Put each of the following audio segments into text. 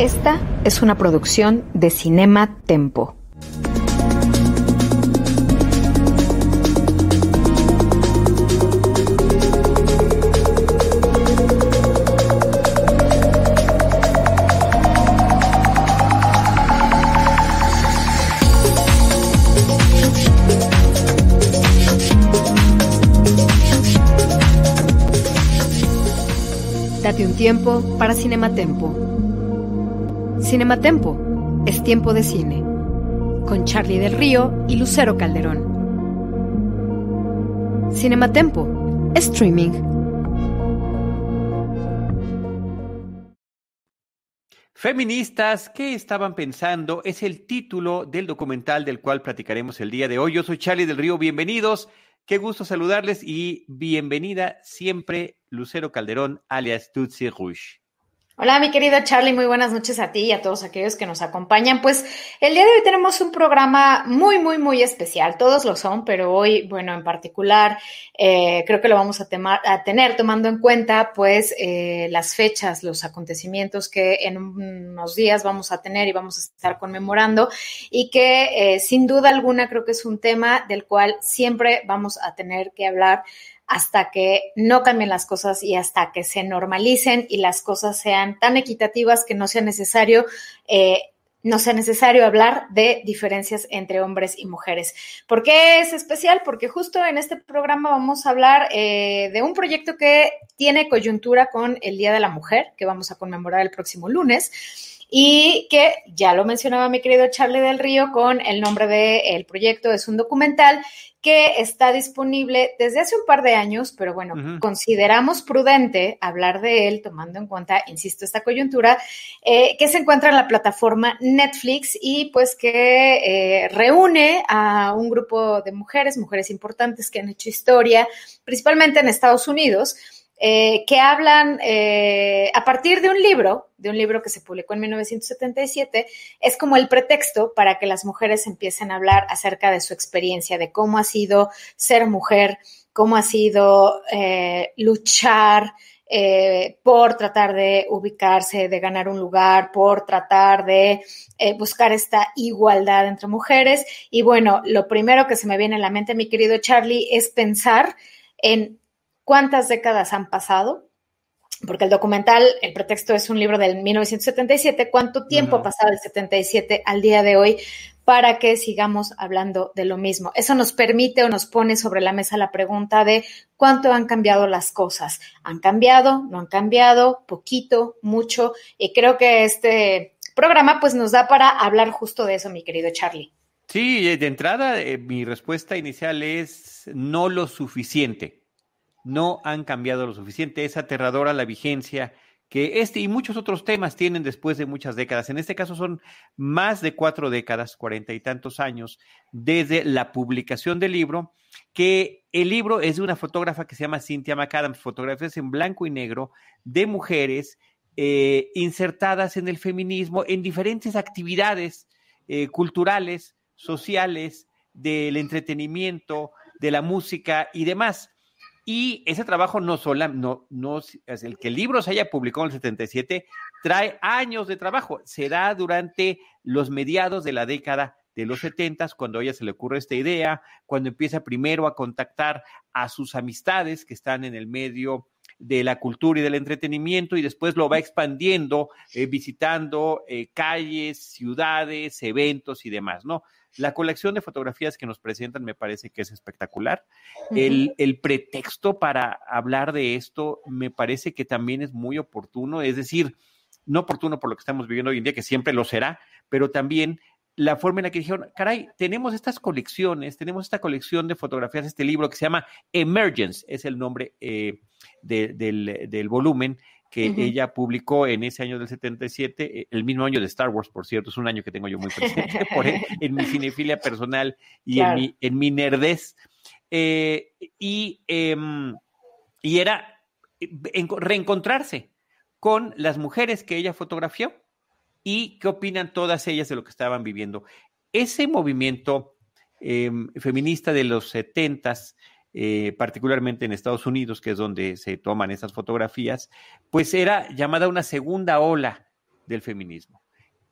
Esta es una producción de Cinema Tempo. Date un tiempo para Cinematempo. Cinematempo es tiempo de cine, con Charlie del Río y Lucero Calderón. Cinematempo, streaming. Feministas, ¿qué estaban pensando? Es el título del documental del cual platicaremos el día de hoy. Yo soy Charlie del Río, bienvenidos. Qué gusto saludarles y bienvenida siempre Lucero Calderón, alias Tutsi Rouge. Hola, mi querido Charlie, muy buenas noches a ti y a todos aquellos que nos acompañan. Pues el día de hoy tenemos un programa muy, muy, muy especial. Todos lo son, pero hoy, bueno, en particular, eh, creo que lo vamos a, tener tomando en cuenta, pues, eh, las fechas, los acontecimientos que en unos días vamos a tener y vamos a estar conmemorando y que, eh, sin duda alguna, creo que es un tema del cual siempre vamos a tener que hablar hasta que no cambien las cosas y hasta que se normalicen y las cosas sean tan equitativas que no sea necesario eh, no sea necesario hablar de diferencias entre hombres y mujeres. ¿Por qué es especial? Porque justo en este programa vamos a hablar eh, de un proyecto que tiene coyuntura con el Día de la Mujer, que vamos a conmemorar el próximo lunes y que ya lo mencionaba mi querido Charlie del Río con el nombre del proyecto, es un documental que está disponible desde hace un par de años, pero bueno, consideramos prudente hablar de él, tomando en cuenta, insisto, esta coyuntura, eh, que se encuentra en la plataforma Netflix y pues que eh, reúne a un grupo de mujeres, mujeres importantes que han hecho historia, principalmente en Estados Unidos eh, que hablan eh, a partir de un libro, de un libro que se publicó en 1977, es como el pretexto para que las mujeres empiecen a hablar acerca de su experiencia, de cómo ha sido ser mujer, cómo ha sido eh, luchar por tratar de ubicarse, de ganar un lugar, por tratar de buscar esta igualdad entre mujeres. Y bueno, lo primero que se me viene a la mente, mi querido Charlie, es pensar en cuántas décadas han pasado, porque el documental, el pretexto es un libro del 1977, cuánto tiempo ha pasado del 77 al día de hoy para que sigamos hablando de lo mismo. Eso nos permite o nos pone sobre la mesa la pregunta de cuánto han cambiado las cosas. ¿Han cambiado? ¿No han cambiado? ¿Poquito? ¿Mucho? Y creo que este programa pues nos da para hablar justo de eso, mi querido Charlie. Sí, de entrada eh, mi respuesta inicial es no lo suficiente no han cambiado lo suficiente. Es aterradora la vigencia que este y muchos otros temas tienen después de muchas décadas. En este caso son más de cuatro décadas, cuarenta y tantos años, desde la publicación del libro, que el libro es de una fotógrafa que se llama Cynthia McAdams, fotografías en blanco y negro de mujeres eh, insertadas en el feminismo en diferentes actividades eh, culturales, sociales, del entretenimiento, de la música y demás. Y ese trabajo no solo, no, no, es el que el libro se haya publicado en el 77, trae años de trabajo. Será durante los mediados de la década de los 70, cuando a ella se le ocurre esta idea, cuando empieza primero a contactar a sus amistades que están en el medio de la cultura y del entretenimiento y después lo va expandiendo, eh, visitando eh, calles, ciudades, eventos y demás, ¿no? La colección de fotografías que nos presentan me parece que es espectacular. el, pretexto para hablar de esto me parece que también es muy oportuno, es decir, no oportuno por lo que estamos viviendo hoy en día, que siempre lo será, pero también la forma en la que dijeron, caray, tenemos estas colecciones, tenemos esta colección de fotografías, este libro que se llama Emergence, es el nombre eh, del, volumen que ella publicó en ese año del 77, eh, el mismo año de Star Wars, por cierto, es un año que tengo yo muy presente por, en mi cinefilia personal y en, mi, en mi nerdez. Eh, y, em, y era reencontrarse con las mujeres que ella fotografió y qué opinan todas ellas de lo que estaban viviendo. Ese movimiento em, feminista de los setentas, eh, particularmente en Estados Unidos, que es donde se toman esas fotografías, pues era llamada una segunda ola del feminismo.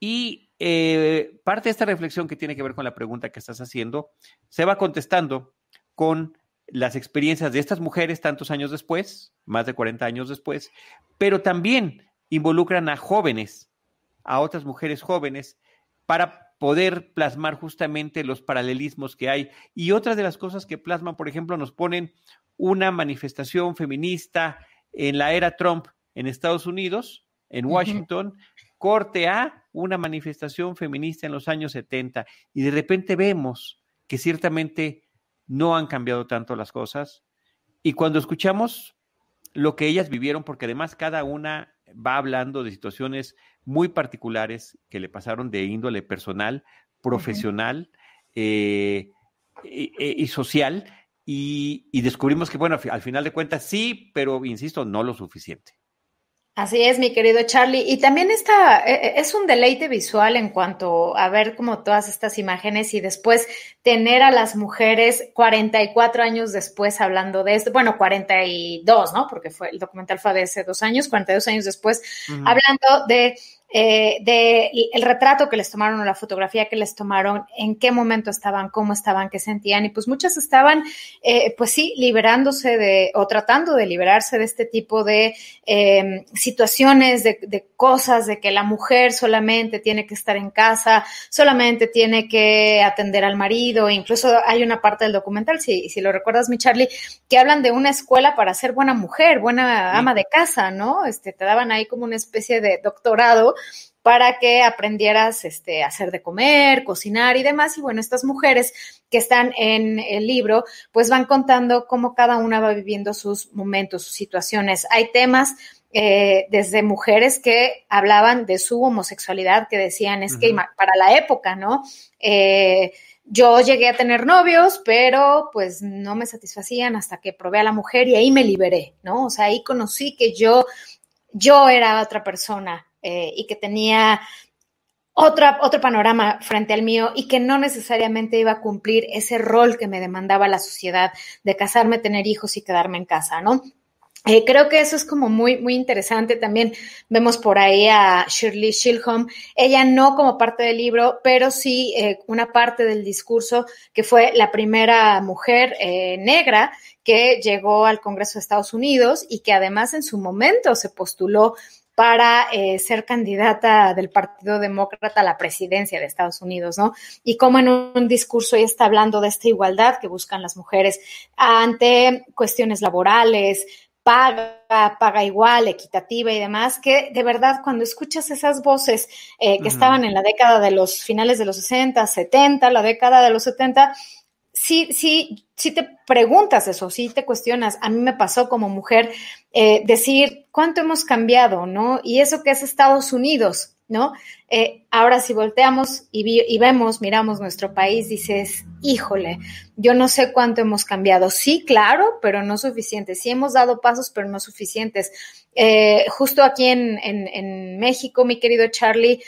Y eh, parte de esta reflexión que tiene que ver con la pregunta que estás haciendo, se va contestando con las experiencias de estas mujeres tantos años después, más de 40 años después, pero también involucran a jóvenes, a otras mujeres jóvenes, para poder plasmar justamente los paralelismos que hay. Y otras de las cosas que plasman, por ejemplo, nos ponen una manifestación feminista en la era Trump en Estados Unidos, en Washington, corte a una manifestación feminista en los años 70. Y de repente vemos que ciertamente no han cambiado tanto las cosas. Y cuando escuchamos lo que ellas vivieron, porque además cada una va hablando de situaciones muy particulares que le pasaron de índole personal, profesional eh, y, social, y, y, descubrimos que, bueno, al final de cuentas sí, pero insisto, no lo suficiente. Así es, mi querido Charlie. Y también está, e, e, es un deleite visual en cuanto a ver como todas estas imágenes y después tener a las mujeres 44 años después hablando de esto, bueno, 42, ¿no? Porque fue el documental fue de hace dos años, 42 años después, hablando de eh, de el retrato que les tomaron o la fotografía que les tomaron, en qué momento estaban, cómo estaban, qué sentían, y pues muchas estaban, eh, pues sí, liberándose de, o tratando de liberarse de este tipo de em, situaciones, de, de, cosas, de que la mujer solamente tiene que estar en casa, solamente tiene que atender al marido, incluso hay una parte del documental, si, si lo recuerdas, mi Charlie, que hablan de una escuela para ser buena mujer, buena ama de casa, ¿no? Este, te daban ahí como una especie de doctorado para que aprendieras este, a hacer de comer, cocinar y demás. Y bueno, estas mujeres que están en el libro, pues van contando cómo cada una va viviendo sus momentos, sus situaciones. Hay temas eh, desde mujeres que hablaban de su homosexualidad, que decían, es que para la época, ¿no? Eh, yo llegué a tener novios, pero pues no me satisfacían hasta que probé a la mujer y ahí me liberé, ¿no? O sea, ahí conocí que yo, yo era otra persona, eh, y que tenía otra, otro panorama frente al mío y que no necesariamente iba a cumplir ese rol que me demandaba la sociedad de casarme, tener hijos y quedarme en casa, ¿no? Eh, creo que eso es como muy, muy interesante. También vemos por ahí a Shirley Shilholm, ella no como parte del libro, pero sí eh, una parte del discurso que fue la primera mujer negra que llegó al Congreso de Estados Unidos y que además en su momento se postuló para eh, ser candidata del Partido Demócrata a la presidencia de Estados Unidos, ¿no? Y como en un discurso ella está hablando de esta igualdad que buscan las mujeres ante cuestiones laborales, paga, paga igual, equitativa y demás, que de verdad cuando escuchas esas voces eh, que estaban en la década de los finales de los 60, 70, la década de los 70, sí, sí, sí te preguntas eso, sí te cuestionas. A mí me pasó como mujer eh, decir cuánto hemos cambiado, ¿no? Y eso que es Estados Unidos, ¿no? Eh, ahora si volteamos y, vemos, miramos nuestro país, dices, híjole, yo no sé cuánto hemos cambiado. Sí, claro, pero no suficiente. Sí hemos dado pasos, pero no suficientes. Eh, justo aquí en México, mi querido Charlie,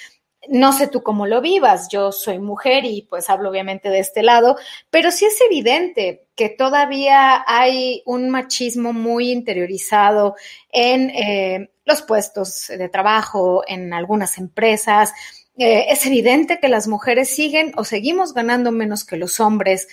no sé tú cómo lo vivas, yo soy mujer y pues hablo obviamente de este lado, pero sí es evidente que todavía hay un machismo muy interiorizado en eh, los puestos de trabajo, en algunas empresas. Eh, es evidente que las mujeres siguen o seguimos ganando menos que los hombres.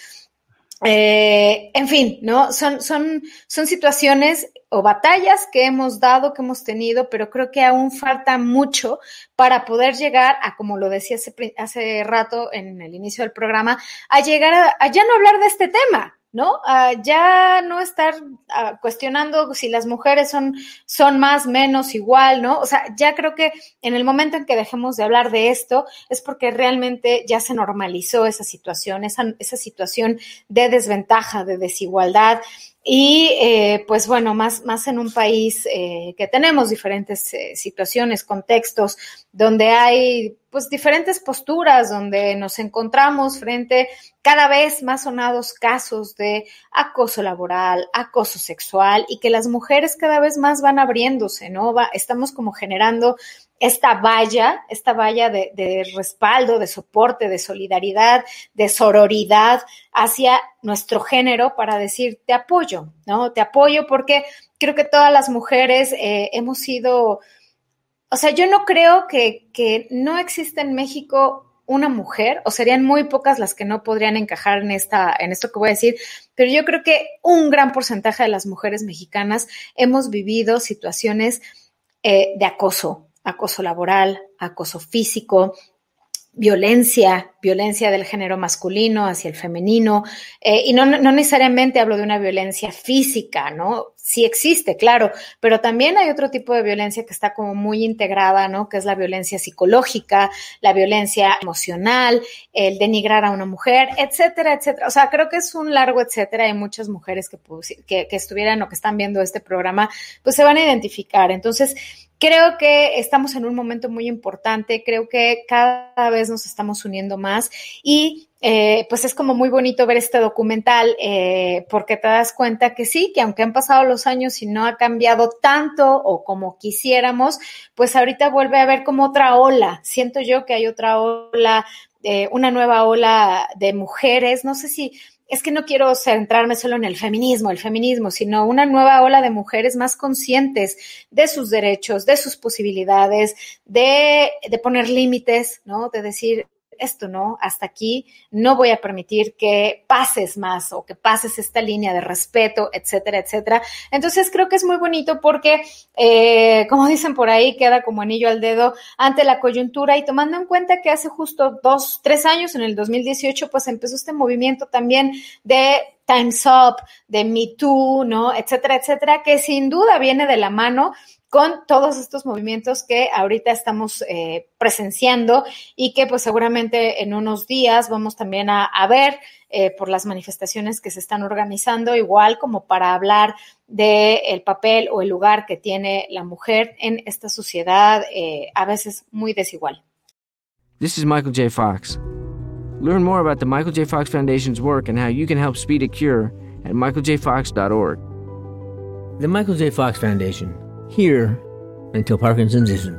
Eh, en fin, ¿no? Son, son, son situaciones o batallas que hemos dado, que hemos tenido, pero creo que aún falta mucho para poder llegar a, como lo decía hace, hace rato en el inicio del programa, a llegar a, ya no hablar de este tema, ¿no? Ah, ya no estar ah, cuestionando si las mujeres son, son más, menos, igual, ¿no? O sea, ya creo que en el momento en que dejemos de hablar de esto es porque realmente ya se normalizó esa situación, esa, esa situación de desventaja, de desigualdad. Y eh, pues bueno, más, más en un país eh, que tenemos diferentes eh, situaciones, contextos, donde hay pues diferentes posturas, donde nos encontramos frente cada vez más sonados casos de acoso laboral, acoso sexual y que las mujeres cada vez más van abriéndose, ¿no? Va, estamos como generando esta valla, esta valla de, respaldo, de soporte, de solidaridad, de sororidad hacia nuestro género para decir, te apoyo, ¿no? Te apoyo porque creo que todas las mujeres eh, hemos sido, o sea, yo no creo que, que no existe en México una mujer, o serían muy pocas las que no podrían encajar en esta, en esto que voy a decir, pero yo creo que un gran porcentaje de las mujeres mexicanas hemos vivido situaciones eh, de acoso, acoso laboral, acoso físico, violencia, violencia del género masculino hacia el femenino, eh, y no, no, necesariamente hablo de una violencia física, ¿no? Sí existe, claro, pero también hay otro tipo de violencia que está como muy integrada, ¿no? Que es la violencia psicológica, la violencia emocional, el denigrar a una mujer, etcétera, etcétera. O sea, creo que es un largo etcétera. Hay muchas mujeres que, que, que estuvieran o que están viendo este programa, pues se van a identificar. Entonces, Creo que estamos en un momento muy importante, creo que cada vez nos estamos uniendo más y eh, pues es como muy bonito ver este documental eh, porque te das cuenta que sí, que aunque han pasado los años y no ha cambiado tanto o como quisiéramos, pues ahorita vuelve a haber como otra ola. Siento yo que hay otra ola, eh, una nueva ola de mujeres, no sé si es que no quiero centrarme solo en el feminismo, el feminismo, sino una nueva ola de mujeres más conscientes de sus derechos, de sus posibilidades, de, de poner límites, ¿no? De decir, esto no, hasta aquí, no voy a permitir que pases más o que pases esta línea de respeto, etcétera, etcétera. Entonces creo que es muy bonito porque, eh, como dicen por ahí, queda como anillo al dedo ante la coyuntura y tomando en cuenta que hace justo dos, tres años, en el 2018, pues empezó este movimiento también de Time's Up, de Me Too, ¿no? Etcétera, etcétera, que sin duda viene de la mano con todos estos movimientos que ahorita estamos eh, presenciando y que pues seguramente en unos días vamos también a, ver eh, por las manifestaciones que se están organizando, igual como para hablar del el papel o el lugar que tiene la mujer en esta sociedad eh, a veces muy desigual. This is Michael J. Fox. Learn more about the Michael J. Fox Foundation's work and how you can help speed a cure at michaeljfox.org. The Michael J. Fox Foundation here until Parkinson's isn't.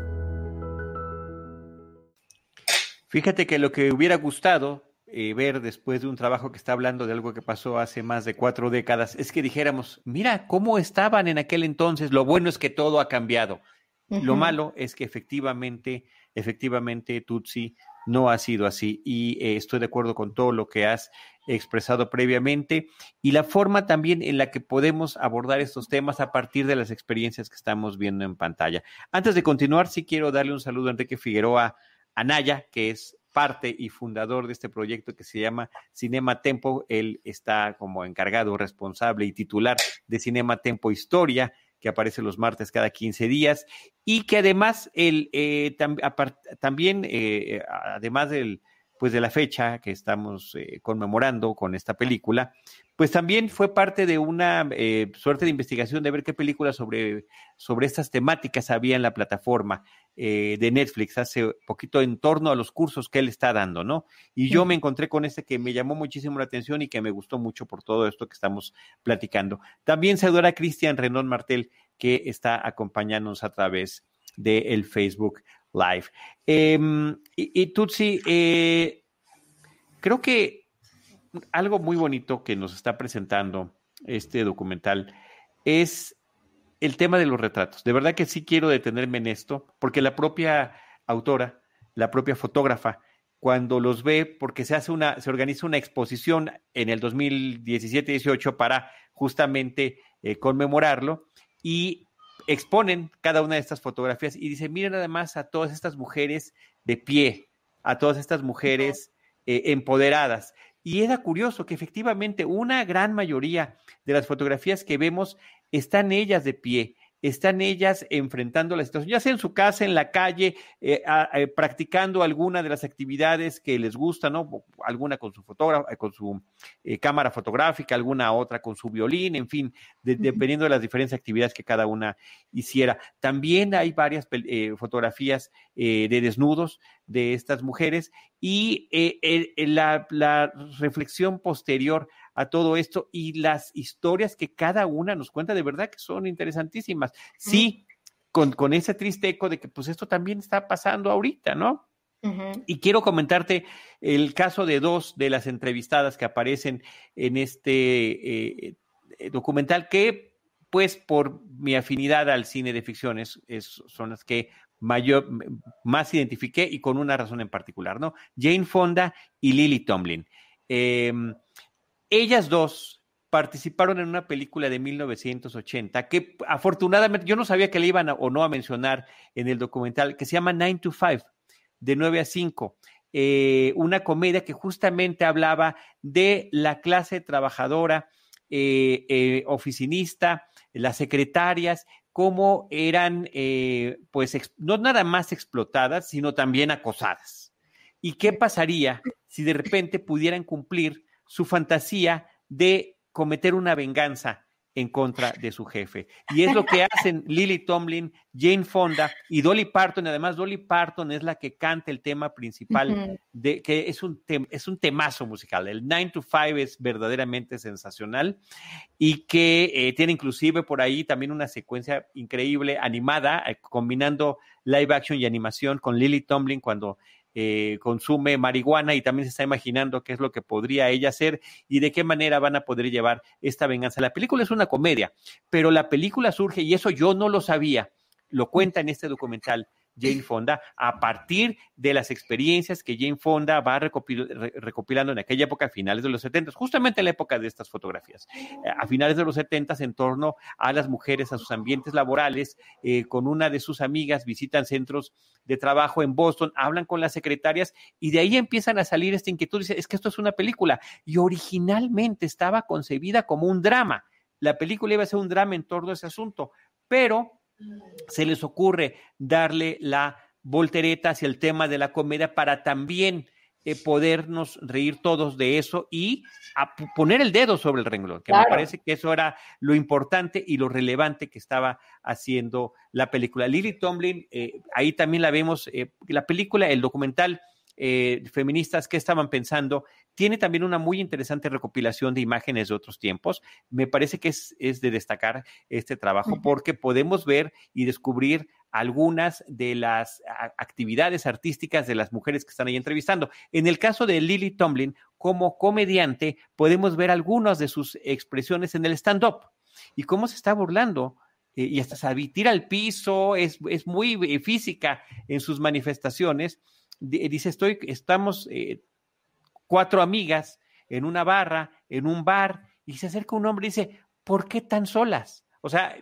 Fíjate que lo que hubiera gustado eh, ver después de un trabajo que está hablando de algo que pasó hace más de cuatro décadas es que dijéramos, mira cómo estaban en aquel entonces, lo bueno es que todo ha cambiado. Lo malo es que efectivamente, efectivamente, Tutsi no ha sido así y eh, estoy de acuerdo con todo lo que has expresado previamente y la forma también en la que podemos abordar estos temas a partir de las experiencias que estamos viendo en pantalla. Antes de continuar, sí quiero darle un saludo a Enrique Figueroa Anaya, que es parte y fundador de este proyecto que se llama Cinema Tempo. Él está como encargado, responsable y titular de Cinema Tempo Historia que aparece los martes cada 15 días y que además el, eh, también, eh, además del, pues de la fecha que estamos eh, conmemorando con esta película, pues también fue parte de una eh, suerte de investigación de ver qué películas sobre, sobre estas temáticas había en la plataforma eh, de Netflix hace poquito en torno a los cursos que él está dando, ¿no? Y yo me encontré con este que me llamó muchísimo la atención y que me gustó mucho por todo esto que estamos platicando. También saludar a Cristian Renón Martel, que está acompañándonos a través del Facebook Live. Em, y, Tutsi, eh, creo que algo muy bonito que nos está presentando este documental es el tema de los retratos. De verdad que sí quiero detenerme en esto, porque la propia autora, la propia fotógrafa, cuando los ve, porque se hace una, se organiza una exposición en el 2017-18 para justamente eh, conmemorarlo y exponen cada una de estas fotografías y dice, miren además a todas estas mujeres de pie, a todas estas mujeres eh, empoderadas. Y era curioso que efectivamente una gran mayoría de las fotografías que vemos están ellas de pie, están ellas enfrentando la situación, ya sea en su casa, en la calle, eh, eh, practicando alguna de las actividades que les gusta, ¿no? Alguna con su fotógrafo, con su eh, cámara fotográfica, alguna otra con su violín, en fin, dependiendo de las diferentes actividades que cada una hiciera. También hay varias fotografías de desnudos de estas mujeres y la, la reflexión posterior a todo esto y las historias que cada una nos cuenta de verdad que son interesantísimas. Sí, con, con ese triste eco de que pues esto también está pasando ahorita, ¿no? Y quiero comentarte el caso de dos de las entrevistadas que aparecen en este eh, eh, documental que, pues, por mi afinidad al cine de ficciones, son las que mayor, más identifiqué y con una razón en particular, ¿no? Jane Fonda y Lily Tomlin. Em, ellas dos participaron en una película de 1980 que afortunadamente yo no sabía que le iban o no a mencionar en el documental, que se llama Nine to Five, de 9 a 5. Eh, una comedia que justamente hablaba de la clase trabajadora, eh, eh, oficinista, las secretarias, cómo eran, pues, no nada más explotadas, sino también acosadas. ¿Y qué pasaría si de repente pudieran cumplir su fantasía de cometer una venganza en contra de su jefe. Y es lo que hacen Lily Tomlin, Jane Fonda y Dolly Parton. Además, Dolly Parton es la que canta el tema principal, de, que es un, es un temazo musical. El 9 to 5 es verdaderamente sensacional y que eh, tiene inclusive por ahí también una secuencia increíble animada, eh, combinando live action y animación con Lily Tomlin cuando eh, consume marihuana y también se está imaginando qué es lo que podría ella hacer y de qué manera van a poder llevar esta venganza. La película es una comedia, pero la película surge, y eso yo no lo sabía, lo cuenta en este documental, Jane Fonda a partir de las experiencias que Jane Fonda va recopilando en aquella época, a finales de los 70, justamente en la época de estas fotografías, eh, a finales de los 70 en torno a las mujeres, a sus ambientes laborales, eh, con una de sus amigas visitan centros de trabajo en Boston, hablan con las secretarias y de ahí empiezan a salir esta inquietud, dice, es que esto es una película y originalmente estaba concebida como un drama. La película iba a ser un drama en torno a ese asunto, pero se les ocurre darle la voltereta hacia el tema de la comedia para también eh, podernos reír todos de eso y poner el dedo sobre el renglón, que me parece que eso era lo importante y lo relevante que estaba haciendo la película. Lily Tomlin, eh, ahí también la vemos, eh, la película, el documental feministas que estaban pensando tiene también una muy interesante recopilación de imágenes de otros tiempos. Me parece que es, de destacar este trabajo porque podemos ver y descubrir algunas de las actividades artísticas de las mujeres que están ahí entrevistando. En el caso de Lily Tomlin, como comediante, podemos ver algunas de sus expresiones en el stand-up y cómo se está burlando eh, y hasta se tira al piso, es, muy eh, física en sus manifestaciones. dice, estoy, estamos eh, cuatro amigas en una barra, en un bar, y se acerca un hombre y dice, ¿por qué tan solas? O sea,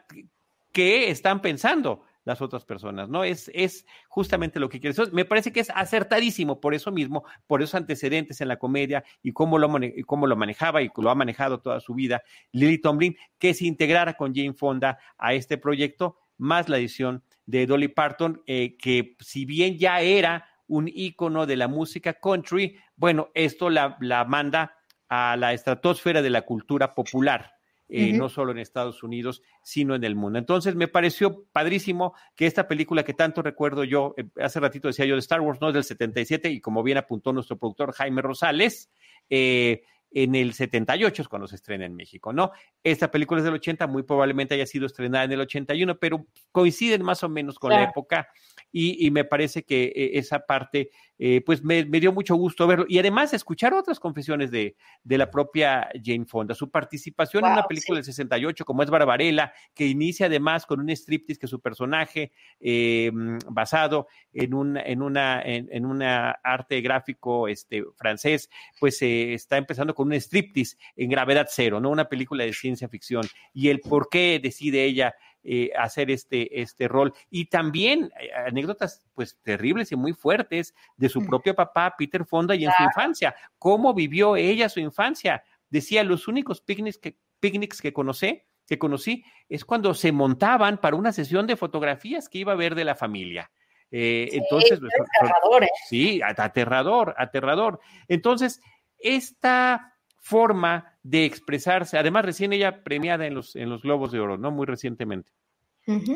¿qué están pensando las otras personas? ¿No? Es, es justamente lo que quiere. me parece que es acertadísimo por eso mismo, por esos antecedentes en la comedia y cómo lo, cómo lo manejaba y lo ha manejado toda su vida Lily Tomlin, que se integrara con Jane Fonda a este proyecto, más la edición de Dolly Parton, eh, que si bien ya era un ícono de la música country. Bueno, esto la, manda a la estratosfera de la cultura popular. Eh, no solo en Estados Unidos, sino en el mundo. Entonces, me pareció padrísimo que esta película que tanto recuerdo yo, eh, hace ratito decía yo de Star Wars, no es del 77, y como bien apuntó nuestro productor Jaime Rosales, eh, en el 78 es cuando se estrena en México, ¿no? Esta película es del 80, muy probablemente haya sido estrenada en el 81, pero coinciden más o menos con la época y, me parece que eh, esa parte, eh, pues me, dio mucho gusto verlo y además escuchar otras confesiones de, de la propia Jane Fonda, su participación en una película del 68 como es Barbarella, que inicia además con un striptease que su personaje eh, basado en un en una en, una arte gráfico este francés, pues está empezando con un striptease en gravedad cero, no una película de ciencia ficción y el por qué decide ella eh, hacer este, este rol. Y también eh, anécdotas pues terribles y muy fuertes de su propio papá, Peter Fonda, y en su infancia. ¿Cómo vivió ella su infancia? Decía, los únicos picnics que, picnics que conocí, que conocí es cuando se montaban para una sesión de fotografías que iba a ver de la familia. Eh, entonces, pues, aterrador, ¿eh? sí, aterrador, aterrador. Entonces, esta forma de expresarse, además recién ella premiada en los, en los Globos de Oro, ¿no? Muy recientemente,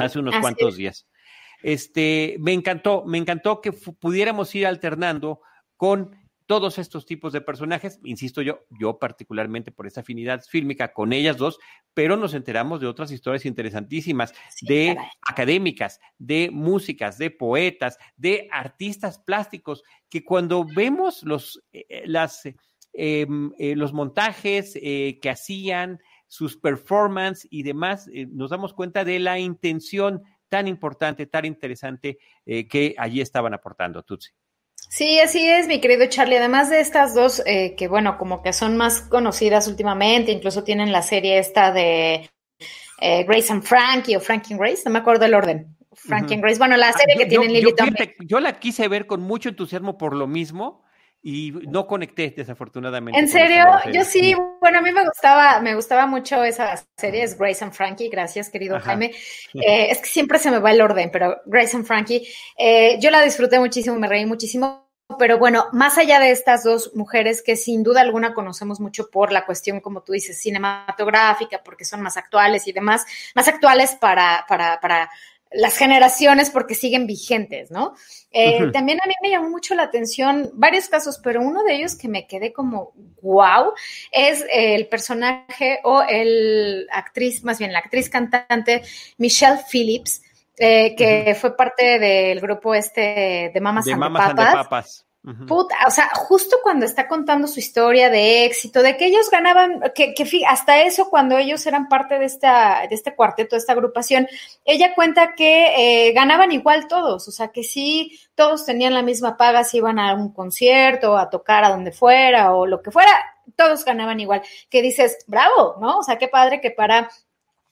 hace unos cuantos días. Este, me encantó, me encantó que pudiéramos ir alternando con todos estos tipos de personajes, insisto yo, yo particularmente por esa afinidad fílmica con ellas dos, pero nos enteramos de otras historias interesantísimas, de académicas, de músicas, de poetas, de artistas plásticos, que cuando vemos los, eh, eh, las, eh, los montajes que hacían, sus performances y demás, nos damos cuenta de la intención tan importante, tan interesante que allí estaban aportando, Tutsi. Sí, así es, mi querido Charlie. Además de estas dos, eh, que bueno, como que son más conocidas últimamente, incluso tienen la serie esta de eh, Grace and Frankie o Frankie and Grace, no me acuerdo el orden. Frankie and Grace, bueno, la ah, serie que tienen Lily yo la quise ver con mucho entusiasmo por lo mismo, y no conecté desafortunadamente. ¿En serio? Yo sí, bueno, a mí me gustaba, me gustaba mucho esa serie, es Grace and Frankie, gracias querido Jaime. Eh, es que siempre se me va el orden, pero Grace and Frankie, eh, yo la disfruté muchísimo, me reí muchísimo. Pero bueno, más allá de estas dos mujeres que sin duda alguna conocemos mucho por la cuestión, como tú dices, cinematográfica, porque son más actuales y demás, más actuales para, para, para las generaciones porque siguen vigentes, ¿no? Eh, también a mí me llamó mucho la atención varios casos, pero uno de ellos que me quedé como wow es el personaje o el actriz, más bien la actriz cantante Michelle Phillips, eh, que fue parte del grupo este de Mamas, de Papas Puta, o sea, justo cuando está contando su historia de éxito, de que ellos ganaban, que, hasta eso cuando ellos eran parte de este cuarteto, de esta agrupación, ella cuenta que eh, ganaban igual todos, o sea, que sí, todos tenían la misma paga si iban a un concierto, a tocar a donde fuera o lo que fuera, todos ganaban igual. Que dices, bravo, ¿no? O sea, qué padre que para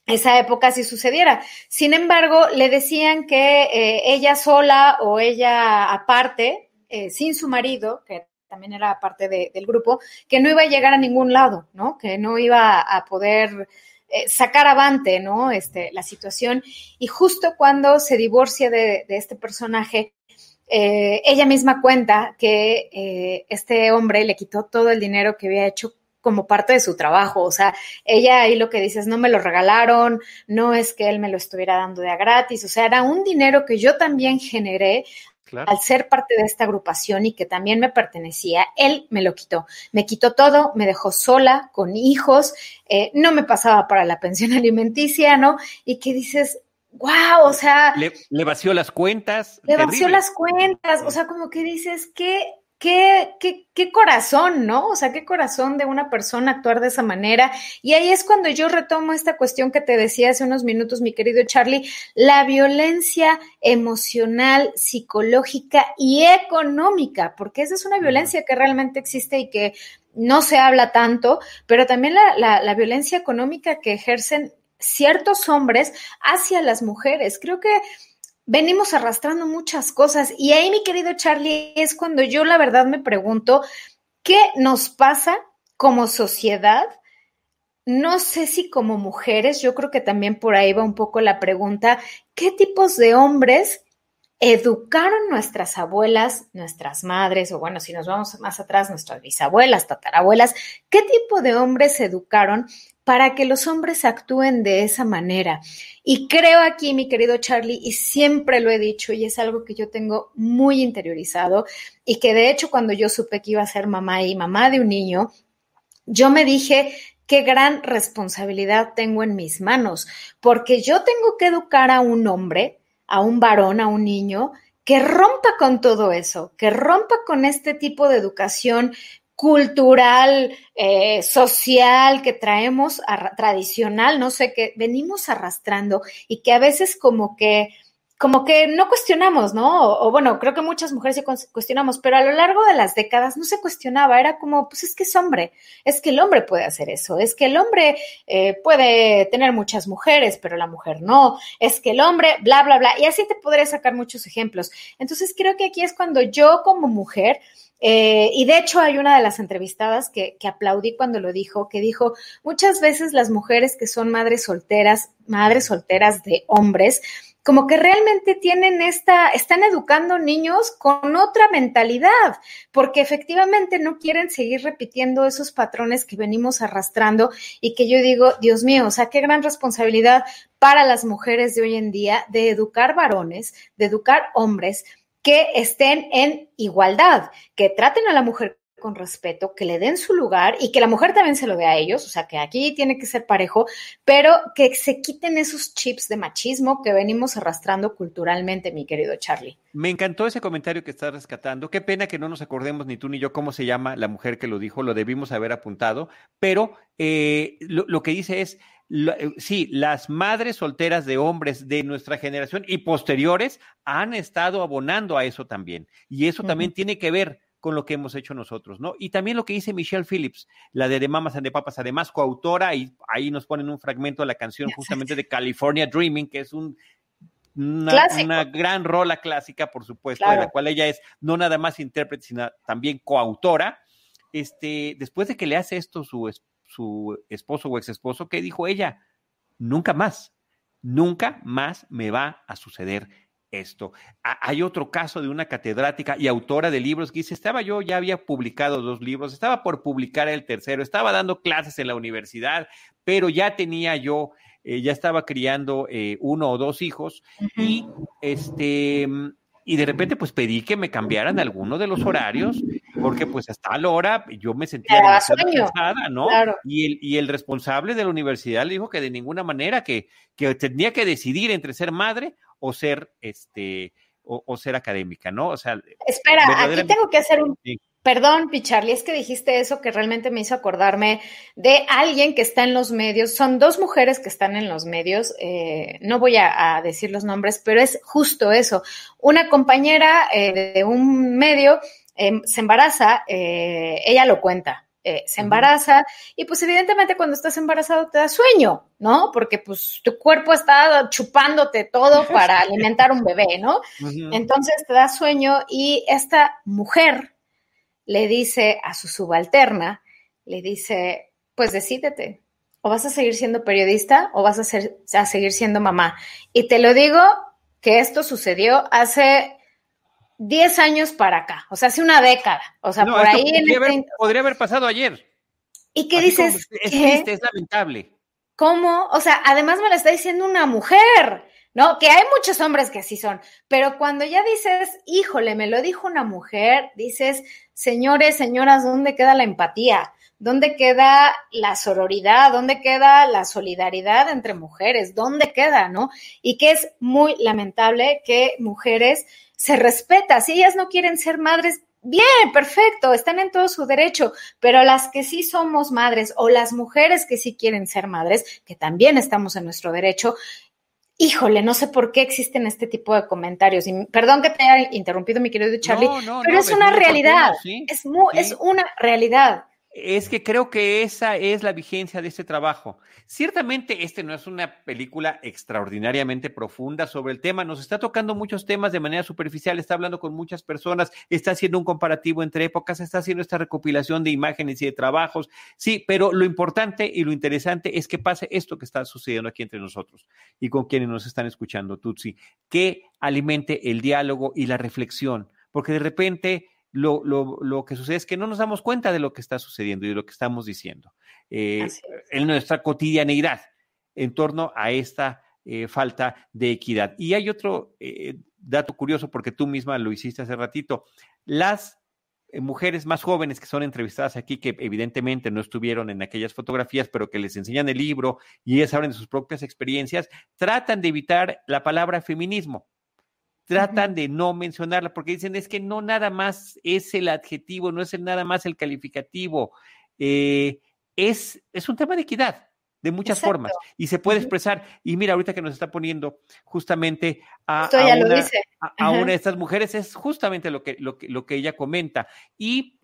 esa época sí sucediera. Sin embargo, le decían que eh, ella sola o ella aparte, eh, sin su marido, que también era parte del grupo, que no iba a llegar a ningún lado, ¿no? Que no iba a poder eh, sacar avante, ¿no? Este, la situación. Y justo cuando se divorcia de, este personaje, eh, ella misma cuenta que este hombre le quitó todo el dinero que había hecho como parte de su trabajo. O sea, ella ahí lo que dice es, no me lo regalaron, no es que él me lo estuviera dando de a gratis, o sea, era un dinero que yo también generé al ser parte de esta agrupación y que también me pertenecía, él me lo quitó. Me quitó todo, me dejó sola, con hijos, eh, no me pasaba para la pensión alimenticia, ¿no? Y que dices, wow, o sea... Le, vació las cuentas. Le vació las cuentas, o sea, como que dices, qué qué, qué, qué corazón, ¿no? O sea, qué corazón de una persona actuar de esa manera. Y ahí es cuando yo retomo esta cuestión que te decía hace unos minutos, mi querido Charlie, la violencia emocional, psicológica y económica, porque esa es una violencia que realmente existe y que no se habla tanto, pero también la, la, la violencia económica que ejercen ciertos hombres hacia las mujeres. Creo que venimos arrastrando muchas cosas. Y ahí, mi querido Charlie, es cuando yo la verdad me pregunto, ¿qué nos pasa como sociedad? No sé si como mujeres, yo creo que también por ahí va un poco la pregunta, ¿qué tipos de hombres educaron nuestras abuelas, nuestras madres, o bueno, si nos vamos más atrás, nuestras bisabuelas, tatarabuelas, ¿qué tipo de hombres educaron para que los hombres actúen de esa manera. Y creo aquí, mi querido Charlie, y siempre lo he dicho, y es algo que yo tengo muy interiorizado, y que de hecho cuando yo supe que iba a ser mamá y mamá de un niño, yo me dije, qué gran responsabilidad tengo en mis manos, porque yo tengo que educar a un hombre, a un varón, a un niño, que rompa con todo eso, que rompa con este tipo de educación cultural, eh, social que traemos, tradicional, no sé, que venimos arrastrando y que a veces como que como que no cuestionamos, ¿no? O, bueno, creo que muchas mujeres sí cuestionamos, pero a lo largo de las décadas no se cuestionaba, era como, pues es que es hombre, es que el hombre puede hacer eso, es que el hombre eh, puede tener muchas mujeres, pero la mujer no, es que el hombre, bla, bla, bla, y así te podría sacar muchos ejemplos. Entonces creo que aquí es cuando yo como mujer, eh, y de hecho hay una de las entrevistadas que, que, aplaudí cuando lo dijo, que dijo, muchas veces las mujeres que son madres solteras, madres solteras de hombres, como que realmente tienen esta, están educando niños con otra mentalidad, porque efectivamente no quieren seguir repitiendo esos patrones que venimos arrastrando y que yo digo, Dios mío, o sea, qué gran responsabilidad para las mujeres de hoy en día de educar varones, de educar hombres que estén en igualdad, que traten a la mujer con respeto, que le den su lugar y que la mujer también se lo dé a ellos, o sea, que aquí tiene que ser parejo, pero que se quiten esos chips de machismo que venimos arrastrando culturalmente, mi querido Charlie. Me encantó ese comentario que estás rescatando. Qué pena que no nos acordemos ni tú ni yo cómo se llama la mujer que lo dijo, lo debimos haber apuntado, pero eh, lo, que dice es, eh, sí, las madres solteras de hombres de nuestra generación y posteriores han estado abonando a eso también. Y eso también tiene que ver con lo que hemos hecho nosotros, ¿no? Y también lo que dice Michelle Phillips, la de The Mamas and the Papas, además coautora, y ahí nos ponen un fragmento de la canción justamente de California Dreaming, que es un, una, gran rola clásica, por supuesto, de la cual ella es no nada más intérprete, sino también coautora. Este, después de que le hace esto su, su esposo o ex esposo, ¿qué dijo ella? Nunca más, nunca más me va a suceder esto. Hay otro caso de una catedrática y autora de libros que dice, estaba yo, ya había publicado dos libros, estaba por publicar el tercero, estaba dando clases en la universidad, pero ya tenía yo, eh, ya estaba criando eh, uno o dos hijos y este... Y de repente, pues pedí que me cambiaran alguno de los horarios, porque pues hasta la hora yo me sentía cansada, ¿no? Y, el, y el responsable de la universidad le dijo que de ninguna manera, que, que tenía que decidir entre ser madre o ser este o, ser académica, ¿no? O sea, espera, aquí tengo que hacer un Perdón, Picharli, es que dijiste eso que realmente me hizo acordarme de alguien que está en los medios. Son dos mujeres que están en los medios. Eh, no voy a, decir los nombres, pero es justo eso. Una compañera eh, de un medio em, se embaraza, eh, ella lo cuenta, eh, se embaraza y pues evidentemente cuando estás embarazado te da sueño, ¿no? Porque pues tu cuerpo está chupándote todo para alimentar un bebé, ¿no? Entonces te da sueño y esta mujer le dice a su subalterna, le dice, pues decídete, o vas a seguir siendo periodista o vas a, ser, a seguir siendo mamá. Y te lo digo que esto sucedió hace 10 años para acá, o sea, hace una década. O sea, por ahí. Podría, haber, pasado ayer. ¿Y qué dices? es triste, es lamentable. ¿Cómo? O sea, además me lo está diciendo una mujer, ¿no? Que hay muchos hombres que así son, pero cuando ya dices, híjole, me lo dijo una mujer, dices, señores, señoras, ¿dónde queda la empatía? ¿Dónde queda la sororidad? ¿Dónde queda la solidaridad entre mujeres? ¿Dónde queda, no? Y que es muy lamentable que mujeres se respeta. Si ellas no quieren ser madres, bien, perfecto, están en todo su derecho, pero las que sí somos madres o las mujeres que sí quieren ser madres, que también estamos en nuestro derecho, híjole, no sé por qué existen este tipo de comentarios. Y perdón que te haya interrumpido, mi querido Charlie, pero es una realidad, es, es una realidad. Es que creo que esa es la vigencia de este trabajo. Ciertamente este no es una película extraordinariamente profunda sobre el tema, nos está tocando muchos temas de manera superficial, está hablando con muchas personas, está haciendo un comparativo entre épocas, está haciendo esta recopilación de imágenes y de trabajos, sí, pero lo importante y lo interesante es que pase esto que está sucediendo aquí entre nosotros y con quienes nos están escuchando, Tutsi, que alimente el diálogo y la reflexión, porque de repente lo, lo, lo, que sucede es que no nos damos cuenta de lo que está sucediendo y de lo que estamos diciendo eh, en nuestra cotidianeidad en torno a esta eh, falta de equidad. Y hay otro eh, dato curioso, porque tú misma lo hiciste hace ratito. Las mujeres más jóvenes que son entrevistadas aquí, que evidentemente no estuvieron en aquellas fotografías, pero que les enseñan el libro y ellas hablan de sus propias experiencias, tratan de evitar la palabra feminismo tratan de no mencionarla porque dicen es que no nada más es el adjetivo, no es nada más el calificativo, eh, es, es un tema de equidad. de muchas formas y se puede expresar. Y mira, ahorita que nos está poniendo justamente a, una, de estas mujeres, es justamente lo que, lo que, lo que ella comenta. Y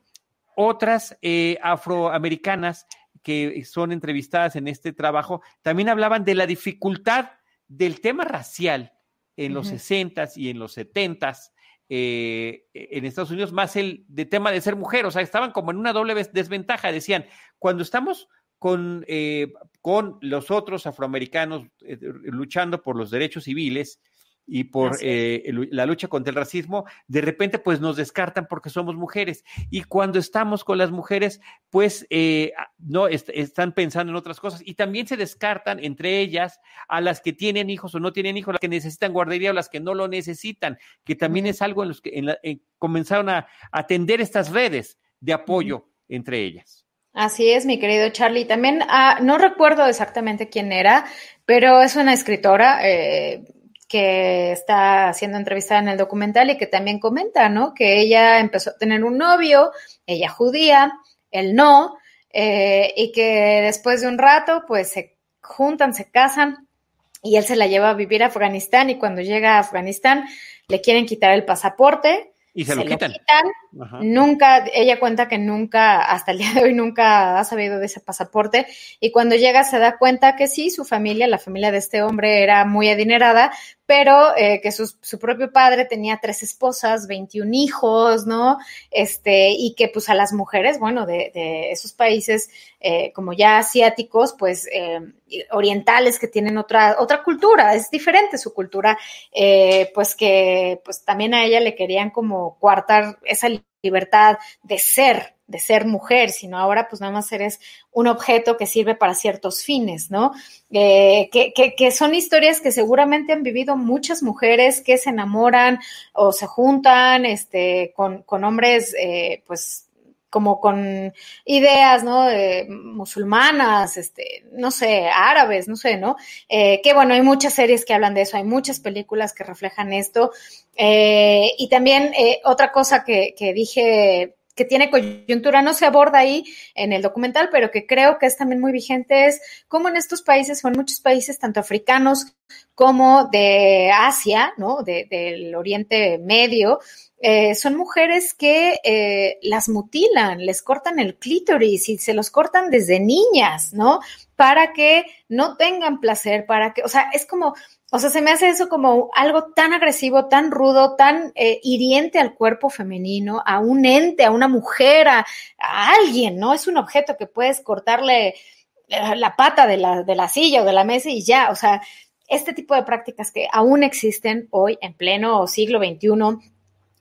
otras eh, afroamericanas que son entrevistadas en este trabajo también hablaban de la dificultad del tema racial en los sesentas y en los setentas eh, en Estados Unidos, más el de tema de ser mujer, o sea, estaban como en una doble desventaja, decían, cuando estamos con, eh, con los otros afroamericanos eh, luchando por los derechos civiles, y por eh, la lucha contra el racismo, de repente pues nos descartan porque somos mujeres. Y cuando estamos con las mujeres, pues eh, no están pensando en otras cosas. Y también se descartan entre ellas a las que tienen hijos o no tienen hijos, las que necesitan guardería o las que no lo necesitan, que también es algo en los que comenzaron a atender estas redes de apoyo entre ellas. Así es, mi querido Charlie. También, ah, no recuerdo exactamente quién era, pero es una escritora, eh, que está siendo entrevistada en el documental y que también comenta, ¿no? Que ella empezó a tener un novio, ella judía, él no, eh, y que después de un rato, pues se juntan, se casan y él se la lleva a vivir a Afganistán y cuando llega a Afganistán le quieren quitar el pasaporte y se, lo quitan. Nunca, ella cuenta que nunca, hasta el día de hoy, nunca ha sabido de ese pasaporte. Y cuando llega se da cuenta que sí, su familia, la familia de este hombre era muy adinerada, pero eh, que su, su, propio padre tenía tres esposas, 21 hijos, ¿no? Este, y que pues a las mujeres, bueno, de, de esos países eh, como ya asiáticos, pues eh, orientales que tienen otra, otra cultura, es diferente su cultura, pues que pues también a ella le querían como coartar esa libertad de ser, de ser mujer, sino ahora pues nada más eres un objeto que sirve para ciertos fines, ¿no? Eh, que, que, son historias que seguramente han vivido muchas mujeres que se enamoran o se juntan este, con, con hombres eh, pues como con ideas, ¿no? musulmanas, este, no sé, árabes, no sé, ¿no? Eh, que bueno, hay muchas series que hablan de eso, hay muchas películas que reflejan esto. Y también otra cosa que dije que tiene coyuntura, no se aborda ahí en el documental, pero que creo que es también muy vigente, es cómo en estos países, o en muchos países, tanto africanos como de Asia, ¿no? De, del Oriente Medio, eh, son mujeres que eh, las mutilan, les cortan el clítoris y se los cortan desde niñas, ¿no? Para que no tengan placer, para que, o sea, es como, o sea, se me hace eso como algo tan agresivo, tan rudo, tan eh, hiriente al cuerpo femenino, a un ente, a una mujer, a, a alguien, ¿no? Es un objeto que puedes cortarle la pata de la, de la silla o de la mesa y ya, o sea, este tipo de prácticas que aún existen hoy en pleno siglo XXI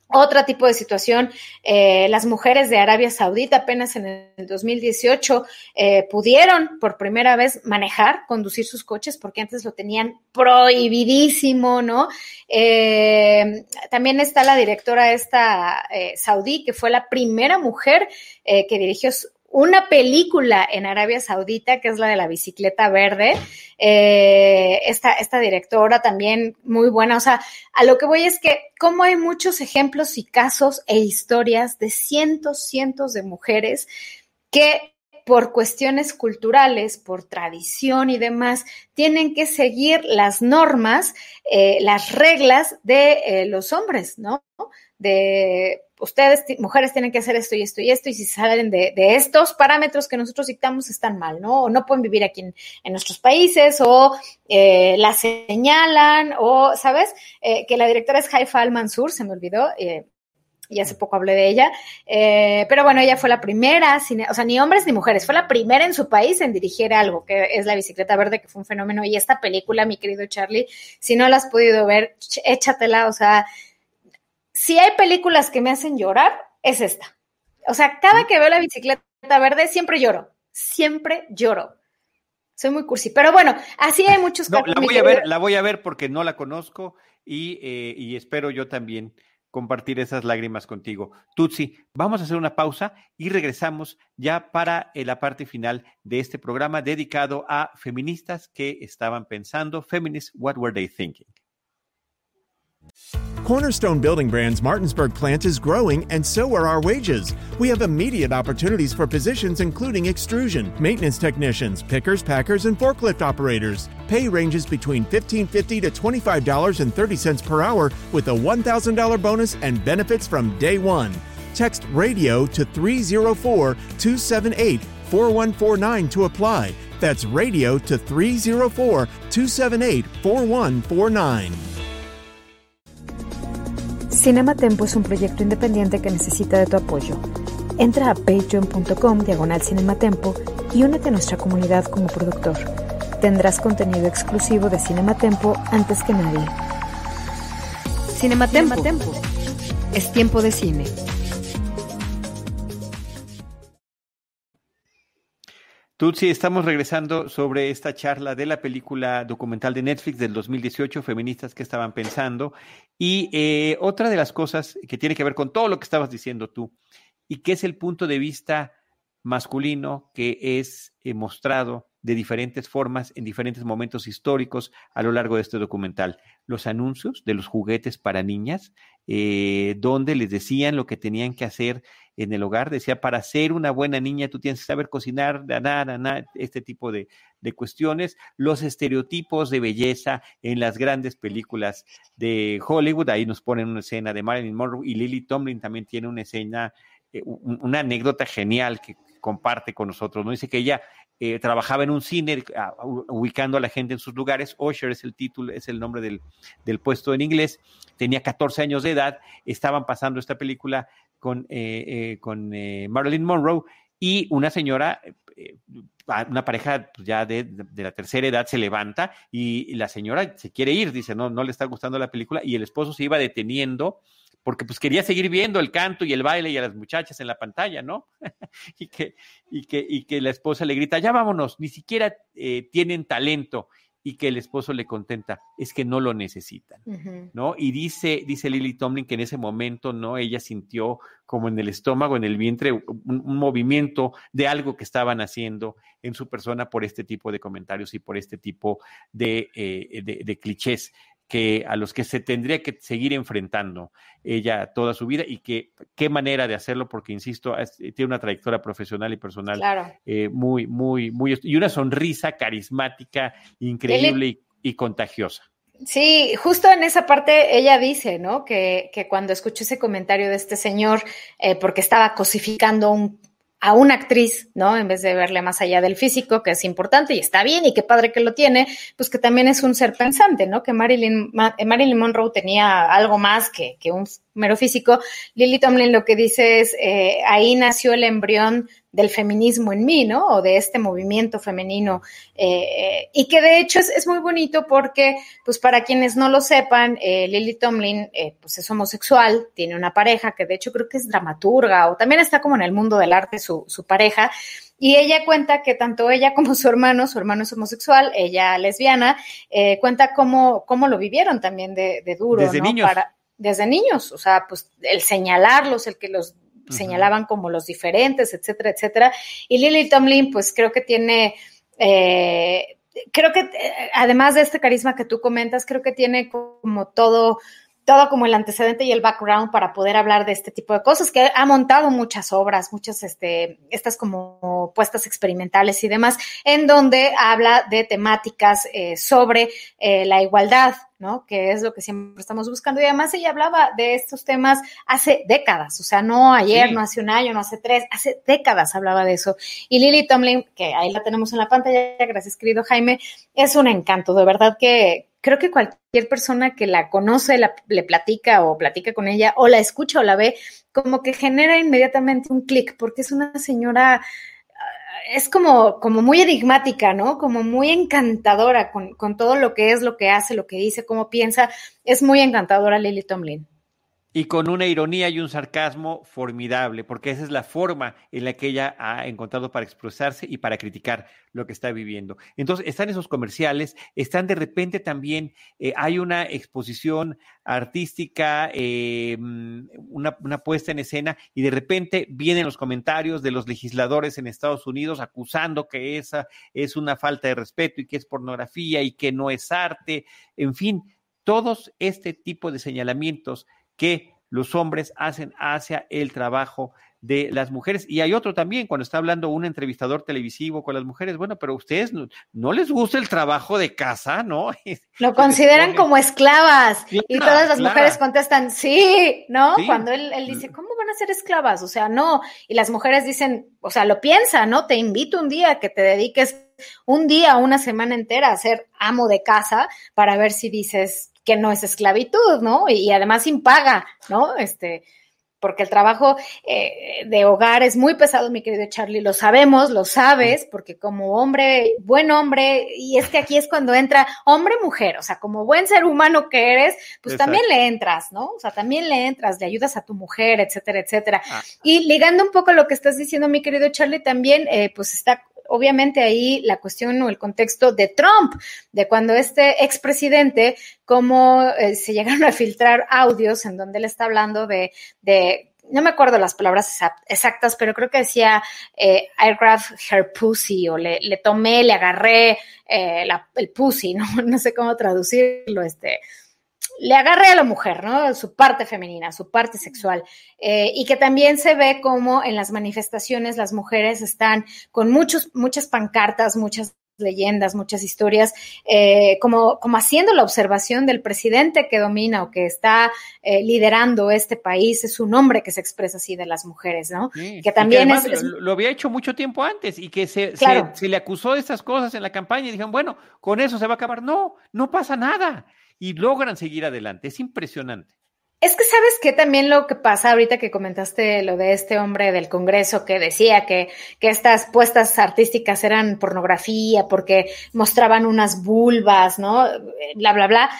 otro tipo de situación, eh, las mujeres de Arabia Saudita apenas en el 2018 eh, pudieron por primera vez manejar, conducir sus coches, porque antes lo tenían prohibidísimo, ¿no? Eh, también está la directora esta saudí, que fue la primera mujer que dirigió una película en Arabia Saudita, que es la de la bicicleta verde. Eh, esta, esta directora también muy buena. O sea, a lo que voy es que como hay muchos ejemplos y casos e historias de cientos, cientos de mujeres que por cuestiones culturales, por tradición y demás, tienen que seguir las normas, eh, las reglas de eh, los hombres, ¿no? De ustedes, mujeres, tienen que hacer esto y esto y esto, y si salen de, estos parámetros que nosotros dictamos, están mal, ¿no? O no pueden vivir aquí en, nuestros países, o eh, la señalan, o, ¿sabes? Eh, que la directora es Haifa Al-Mansur, se me olvidó. Eh, y hace poco hablé de ella, eh, pero bueno, ella fue la primera, o sea, ni hombres ni mujeres, fue la primera en su país en dirigir algo, que es La Bicicleta Verde, que fue un fenómeno, y esta película, mi querido Charlie, si no la has podido ver, échatela, o sea, si hay películas que me hacen llorar, es esta. O sea, cada que veo la bicicleta verde, siempre lloro. Siempre lloro. Soy muy cursi. Pero bueno, así hay muchos no, La voy a ver, la voy a ver porque no la conozco y, eh, y espero yo también compartir esas lágrimas contigo. Tutsi, vamos a hacer una pausa y regresamos ya para eh, la parte final de este programa dedicado a feministas que estaban pensando, feminists, what were they thinking? Cornerstone Building Brand's Martinsburg plant is growing, and so are our wages. We have immediate opportunities for positions including extrusion, maintenance technicians, pickers, packers, and forklift operators. Pay ranges between $15.50 to $25.30 per hour with a $1,000 bonus and benefits from day one. Text radio to 304 278 4149 to apply. That's radio to 304 278 4149. Cinema Tempo es un proyecto independiente que necesita de tu apoyo. Entra a patreon.com diagonal cinematempo y únete a nuestra comunidad como productor. Tendrás contenido exclusivo de Cinematempo antes que nadie. Cinematempo. Tempo. Es tiempo de cine. Tutsi, estamos regresando sobre esta charla de la película documental de Netflix del 2018, Feministas que estaban pensando. Y eh, otra de las cosas que tiene que ver con todo lo que estabas diciendo tú, y que es el punto de vista masculino que es eh, mostrado de diferentes formas en diferentes momentos históricos a lo largo de este documental. Los anuncios de los juguetes para niñas, eh, donde les decían lo que tenían que hacer en el hogar. Decía, para ser una buena niña tú tienes que saber cocinar, nada, nada, este tipo de, de cuestiones. Los estereotipos de belleza en las grandes películas de Hollywood. Ahí nos ponen una escena de Marilyn Monroe y Lily Tomlin también tiene una escena, eh, una anécdota genial que comparte con nosotros. ¿no? Dice que ella eh, trabajaba en un cine, ah, ubicando a la gente en sus lugares. Usher es el título, es el nombre del, del, puesto en inglés. Tenía 14 años de edad, estaban pasando esta película con, eh, eh, con Marilyn Monroe y una señora, una pareja ya de, de, la tercera edad se levanta y la señora se quiere ir, dice, no, no le está gustando la película y el esposo se iba deteniendo porque pues quería seguir viendo el canto y el baile y a las muchachas en la pantalla, ¿no? y, que, y, que, y que la esposa le grita, ya vámonos, ni siquiera eh, tienen talento. Y que el esposo le contenta, es que no lo necesitan, uh -huh. ¿no? Y dice, dice Lily Tomlin que en ese momento, ¿no? Ella sintió como en el estómago, en el vientre, un, un movimiento de algo que estaban haciendo en su persona por este tipo de comentarios y por este tipo de, eh, de, de clichés que a los que se tendría que seguir enfrentando ella toda su vida y que qué manera de hacerlo porque insisto es, tiene una trayectoria profesional y personal claro. eh, muy muy muy y una sonrisa carismática increíble y, y, contagiosa Sí, justo en esa parte ella dice, ¿no? Que, que cuando escuchó ese comentario de este señor, eh, porque estaba cosificando un a una actriz, ¿no? En vez de verle más allá del físico, que es importante y está bien y qué padre que lo tiene, pues que también es un ser pensante, ¿no? Que Marilyn, Marilyn Monroe tenía algo más que, que un mero físico. Lily Tomlin lo que dice es, eh, ahí nació el embrión del feminismo en mí, ¿no? O de este movimiento femenino. Eh, y que de hecho es, es, muy bonito porque, pues para quienes no lo sepan, eh, Lily Tomlin, eh, pues es homosexual, tiene una pareja que de hecho creo que es dramaturga o también está como en el mundo del arte su, su pareja. Y ella cuenta que tanto ella como su hermano, su hermano es homosexual, ella lesbiana, cuenta cómo, cómo lo vivieron también de, de duro, Desde ¿no? niños. Para, desde niños, o sea, pues el señalarlos, el que los señalaban como los diferentes, etcétera, etcétera. Y Lily Tomlin, pues creo que tiene, eh, creo que eh, además de este carisma que tú comentas, creo que tiene como todo, todo como el antecedente y el background para poder hablar de este tipo de cosas, que ha montado muchas obras, muchas, este, estas como puestas experimentales y demás, en donde habla de temáticas eh, sobre eh, la igualdad, ¿no? Que es lo que siempre estamos buscando. Y además ella hablaba de estos temas hace décadas, o sea, no ayer, sí. no hace un año, no hace tres, hace décadas hablaba de eso. Y Lily Tomlin, que ahí la tenemos en la pantalla, gracias querido Jaime, es un encanto, de verdad que creo que cualquier persona que la conoce, la, le platica o platica con ella o la escucha o la ve, como que genera inmediatamente un clic, porque es una señora es como, como muy enigmática, ¿no? Como muy encantadora con, con, todo lo que es, lo que hace, lo que dice, cómo piensa. Es muy encantadora Lily Tomlin. Y con una ironía y un sarcasmo formidable, porque esa es la forma en la que ella ha encontrado para expresarse y para criticar lo que está viviendo. Entonces, están esos comerciales, están de repente también, eh, hay una exposición artística, eh, una, una, puesta en escena, y de repente vienen los comentarios de los legisladores en Estados Unidos acusando que esa es una falta de respeto y que es pornografía y que no es arte, en fin todos este tipo de señalamientos que los hombres hacen hacia el trabajo de las mujeres. Y hay otro también, cuando está hablando un entrevistador televisivo con las mujeres, bueno, pero ustedes no, les gusta el trabajo de casa, ¿no? Lo consideran como esclavas y todas las mujeres contestan, sí, ¿no? Cuando él, él, dice, ¿cómo van a ser esclavas? O sea, no. Y las mujeres dicen, o sea, lo piensa, ¿no? Te invito un día a que te dediques un día, una semana entera a ser amo de casa para ver si dices que no es esclavitud, ¿no? Y, y además sin paga, ¿no? Este, porque el trabajo eh, de hogar es muy pesado, mi querido Charlie, lo sabemos, lo sabes, porque como hombre, buen hombre, y es que aquí es cuando entra hombre-mujer, o sea, como buen ser humano que eres, pues también le entras, ¿no? O sea, también le entras, le ayudas a tu mujer, etcétera, etcétera. Ah. Y ligando un poco lo que estás diciendo, mi querido Charlie, también, eh, pues está obviamente ahí la cuestión o el contexto de Trump, de cuando este expresidente, como eh, se llegaron a filtrar audios en donde él está hablando de, de no me acuerdo las palabras exactas, pero creo que decía eh, I her pussy o le, le tomé, le agarré eh, el pussy, ¿no? no sé cómo traducirlo, este, le agarré a la mujer, ¿no? Su parte femenina, su parte sexual. Eh, y que también se ve como en las manifestaciones las mujeres están con muchos, muchas pancartas, muchas leyendas, muchas historias, eh, como, como haciendo la observación del presidente que domina o que está eh, liderando este país, es un hombre que se expresa así de las mujeres, ¿no? que también es, lo, había hecho mucho tiempo antes y que se, se, le acusó de estas cosas en la campaña y dijeron, bueno, con eso se va a acabar. No, no pasa nada y logran seguir adelante. Es impresionante. Es que sabes que también lo que pasa ahorita que comentaste lo de este hombre del Congreso que decía que, que estas puestas artísticas eran pornografía porque mostraban unas vulvas, ¿no? Bla, bla, bla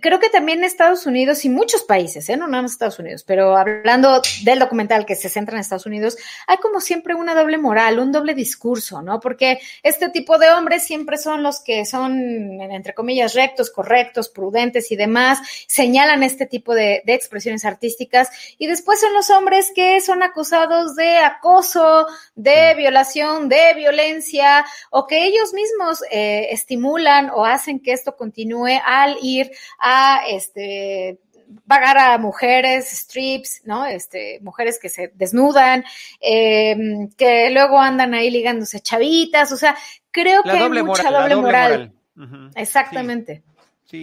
creo que también Estados Unidos y muchos países, ¿eh? no nada más Estados Unidos, pero hablando del documental que se centra en Estados Unidos, hay como siempre una doble moral, un doble discurso, ¿no? Porque este tipo de hombres siempre son los que son, entre comillas, rectos, correctos, prudentes y demás, señalan este tipo de, de expresiones artísticas y después son los hombres que son acusados de acoso, de violación, de violencia o que ellos mismos eh, estimulan o hacen que esto continúe al ir a este pagar a mujeres, strips, ¿no? Este, mujeres que se desnudan, em, que luego andan ahí ligándose chavitas, o sea, creo que hay mucha doble, moral. Exactamente. Sí,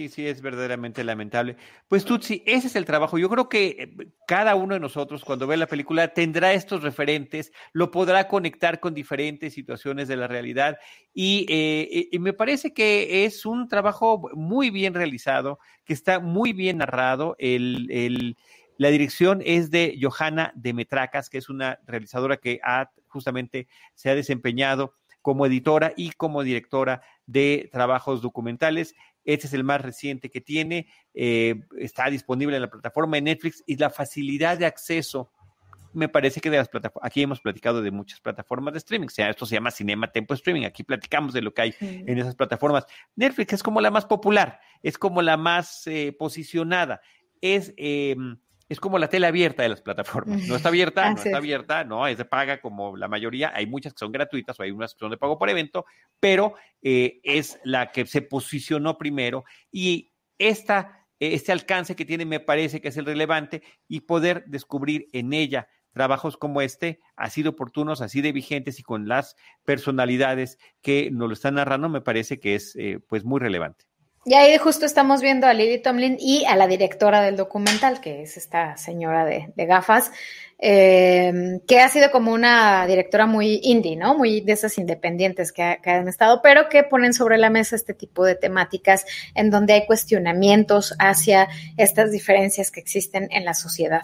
sí, es verdaderamente lamentable. Pues Tutsi, ese es el trabajo. Yo creo que eh, cada uno de nosotros cuando ve la película tendrá estos referentes, lo podrá conectar con diferentes situaciones de la realidad y, eh, y me parece que es un trabajo muy bien realizado, que está muy bien narrado. El, el, la dirección es de Johanna de Metracas, que es una realizadora que ha justamente se ha desempeñado como editora y como directora de trabajos documentales. Este es el más reciente que tiene, eh, está disponible en la plataforma de Netflix y la facilidad de acceso. Me parece que de las plataformas, aquí hemos platicado de muchas plataformas de streaming, o sea, esto se llama Cinema Tempo Streaming, aquí platicamos de lo que hay en esas plataformas. Netflix es como la más popular, es como la más eh, posicionada, es eh, es como la tela abierta de las plataformas. No está abierta, no está abierta, no, es de paga como la mayoría. Hay muchas que son gratuitas o hay unas que son de pago por evento, pero eh, es la que se posicionó primero y esta, este alcance que tiene me parece que es el relevante y poder descubrir en ella trabajos como este, así de oportunos, así de vigentes y con las personalidades que nos lo están narrando, me parece que es eh, pues muy relevante. Y ahí justo estamos viendo a Lily Tomlin y a la directora del documental, que es esta señora de, gafas, eh, que ha sido como una directora muy indie, ¿no? Muy de esas independientes que, que, han estado, pero que ponen sobre la mesa este tipo de temáticas en donde hay cuestionamientos hacia estas diferencias que existen en la sociedad.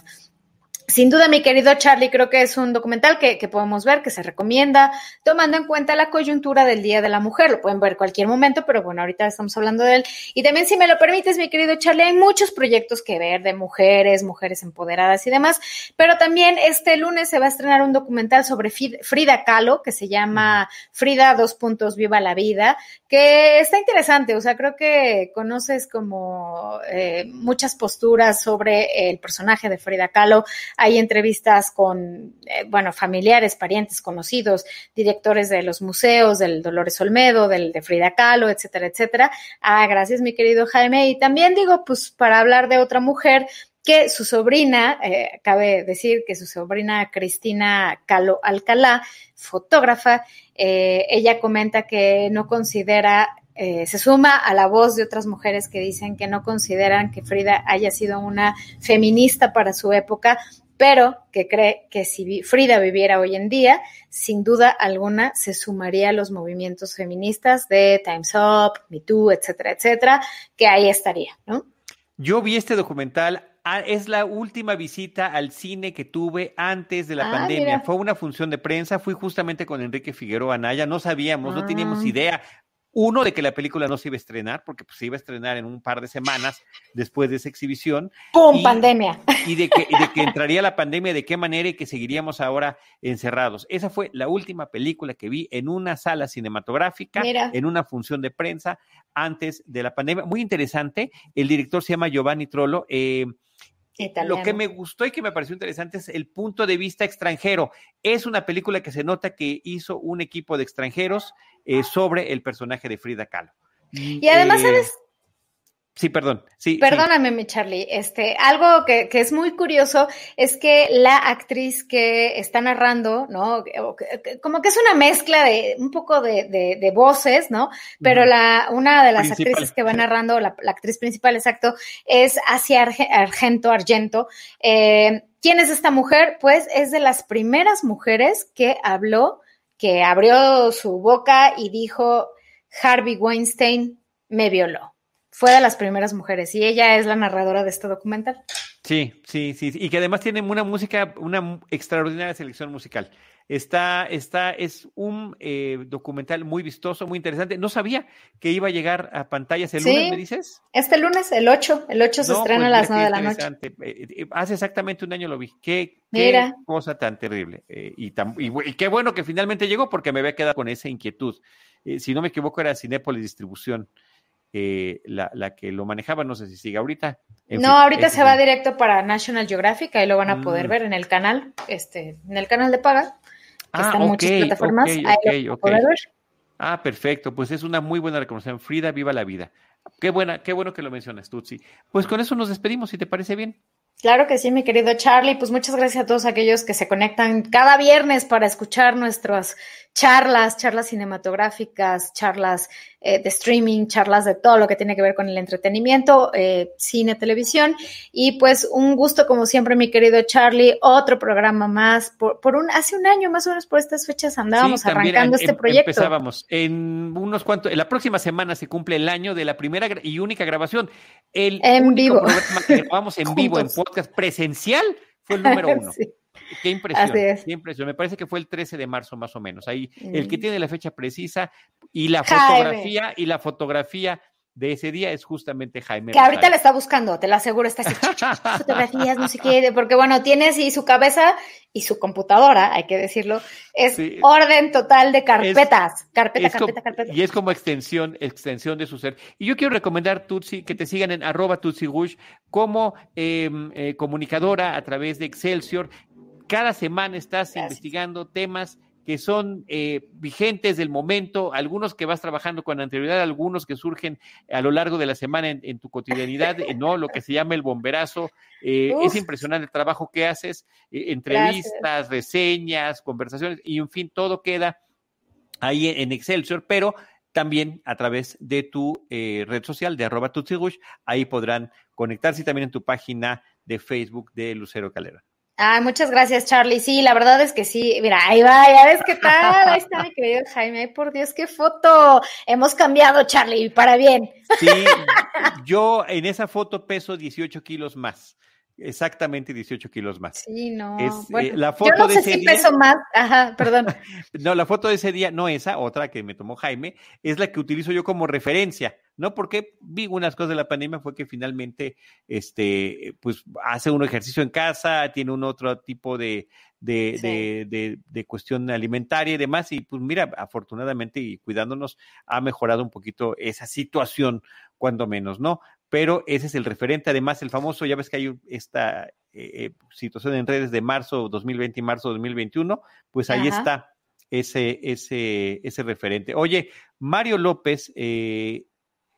Sin duda, mi querido Charlie, creo que es un documental que, podemos ver, que se recomienda, tomando en cuenta la coyuntura del Día de la Mujer. Lo pueden ver cualquier momento, pero bueno, ahorita estamos hablando de él. Y también, si me lo permites, mi querido Charlie, hay muchos proyectos que ver de mujeres, mujeres empoderadas y demás. Pero también este lunes se va a estrenar un documental sobre Frida Kahlo, que se llama Frida, dos puntos, viva la vida, que está interesante. O sea, creo que conoces como eh, muchas posturas sobre el personaje de Frida Kahlo hay entrevistas con, eh, bueno, familiares, parientes, conocidos, directores de los museos, del Dolores Olmedo, del de Frida Kahlo, etcétera, etcétera. Ah, gracias, mi querido Jaime. Y también digo, pues, para hablar de otra mujer, que su sobrina, eh, cabe decir que su sobrina Cristina Calo Alcalá, fotógrafa, eh, ella comenta que no considera, eh, se suma a la voz de otras mujeres que dicen que no consideran que Frida haya sido una feminista para su época, pero que cree que si Frida viviera hoy en día, sin duda alguna se sumaría a los movimientos feministas de Time's Up, Me Too, etcétera, etcétera, que ahí estaría, ¿no? Yo vi este documental Ah, es la última visita al cine que tuve antes de la Ah, pandemia. mira. Fue una función de prensa, fui justamente con Enrique Figueroa Anaya, no sabíamos, no teníamos Ah. idea. Uno, de que la película no se iba a estrenar, porque pues, se iba a estrenar en un par de semanas después de esa exhibición, ¡Pum! Y- Pandemia. y de que, y de que entraría la pandemia, de qué manera y que seguiríamos ahora encerrados. Esa fue la última película que vi en una sala cinematográfica, Mira. en una función de prensa antes de la pandemia. Muy interesante. El director se llama Giovanni Trollo. eh, Italiano. lo que me gustó y que me pareció interesante es el punto de vista extranjero. Es una película que se nota que hizo un equipo de extranjeros eh, sobre el personaje de Frida Kahlo. Y además, Eh, ¿sabes? Sí, perdón. Sí, sí. Perdóname, mi Charlie. Este, algo que, que es muy curioso es que la actriz que está narrando, ¿no? Como que es una mezcla de un poco de, de- de voces, ¿no? Pero la, una de las Principal. actrices que va narrando, la, la actriz principal, exacto, es Asia Arge- Argento, Argento. Eh, ¿Quién es esta mujer? Pues es de las primeras mujeres que habló, que abrió su boca y dijo, Harvey Weinstein me violó. Fue de las primeras mujeres y ella es la narradora de este documental. Sí, sí, sí, y que además tiene una música, una extraordinaria selección musical. Está, está, es un eh, documental muy vistoso, muy interesante. No sabía que iba a llegar a pantallas el Sí. lunes, ¿me dices? Este lunes, el 8, el 8 se No, estrena pues a las mira 9 qué de la noche. interesante. Eh, eh, hace exactamente un año lo vi. Qué, cosa tan terrible. Eh, y, tan- y bu- y qué bueno que finalmente llegó porque me había quedado con esa inquietud. Eh, si no me equivoco, era Cinépolis Distribución eh, la, la que lo manejaba. No sé si sigue ahorita. En no, fin, ahorita se va directo para National Geographic, ahí lo van a poder Mm. ver en el canal, este, en el canal de paga, que Ah, está en muchas plataformas, ahí lo ok, van a ok. poder ver. Ah, perfecto. Pues es una muy buena recomendación. Frida, viva la vida. Qué buena, qué bueno que lo mencionas, Tutsi. Pues con eso nos despedimos, si te parece bien. Claro que sí, mi querido Charlie. Pues muchas gracias a todos aquellos que se conectan cada viernes para escuchar nuestras charlas, charlas cinematográficas, charlas eh, de streaming, charlas de todo lo que tiene que ver con el entretenimiento, eh, cine, televisión. Y pues un gusto, como siempre, mi querido Charlie, otro programa más. Por, por un, hace un año más o menos por estas fechas andábamos Sí, arrancando em- este em- proyecto. Empezábamos. En unos cuantos, en la próxima semana se cumple el año de la primera y única grabación. El En único vivo. programa que grabamos en vivo, en. Podcast presencial, fue el número uno. Sí. Qué impresión, qué impresión. Me parece que fue el 13 de marzo más o menos. Ahí, el que Mm. tiene la fecha precisa y la Jaime. fotografía y la fotografía de ese día es justamente Jaime. Que ahorita le está buscando, te lo aseguro, está así, fotografías, no sé qué, porque bueno, tiene así su cabeza y su computadora, hay que decirlo, es Sí. orden total de carpetas, carpeta, Es como- carpeta, carpeta. Y es como extensión, extensión de su ser. Y yo quiero recomendar, Tutsi, que te sigan en arroba Gush como eh, eh, comunicadora a través de Excelsior. Cada semana estás Gracias. investigando temas que son eh, vigentes del momento, algunos que vas trabajando con anterioridad, algunos que surgen a lo largo de la semana en, en tu cotidianidad, eh, ¿no? Lo que se llama el bomberazo. Eh, es impresionante el trabajo que haces, eh, entrevistas, reseñas, conversaciones, y en fin, todo queda ahí en, en Excelsior, pero también a través de tu eh, red social de arroba tutsigush, ahí podrán conectarse y también en tu página de Facebook de Lucero Calera. Ay, muchas gracias, Charlie. Sí, la verdad es que sí. Mira, ahí va, ya ves qué tal. Ahí está mi querido Jaime. Ay, por Dios, qué foto. Hemos cambiado, Charlie, para bien. Sí, yo en esa foto peso 18 kilos más, exactamente 18 kilos más. Sí, no. Es, eh, bueno, la yo foto no de sé ese si día- peso más. Ajá, perdón. No, la foto de ese día, no esa, otra que me tomó Jaime, es la que utilizo yo como referencia, ¿no? Porque vi unas cosas de la pandemia, fue que finalmente, este, pues hace un ejercicio en casa, tiene un otro tipo de, de, Sí. de, de, de cuestión alimentaria y demás, y pues mira, afortunadamente y cuidándonos, ha mejorado un poquito esa situación, cuando menos, ¿no? Pero ese es el referente, además el famoso, ya ves que hay esta eh, situación en redes de marzo 2020 y marzo 2021, pues ahí Ajá. está ese, ese, ese referente. Oye, Mario López eh,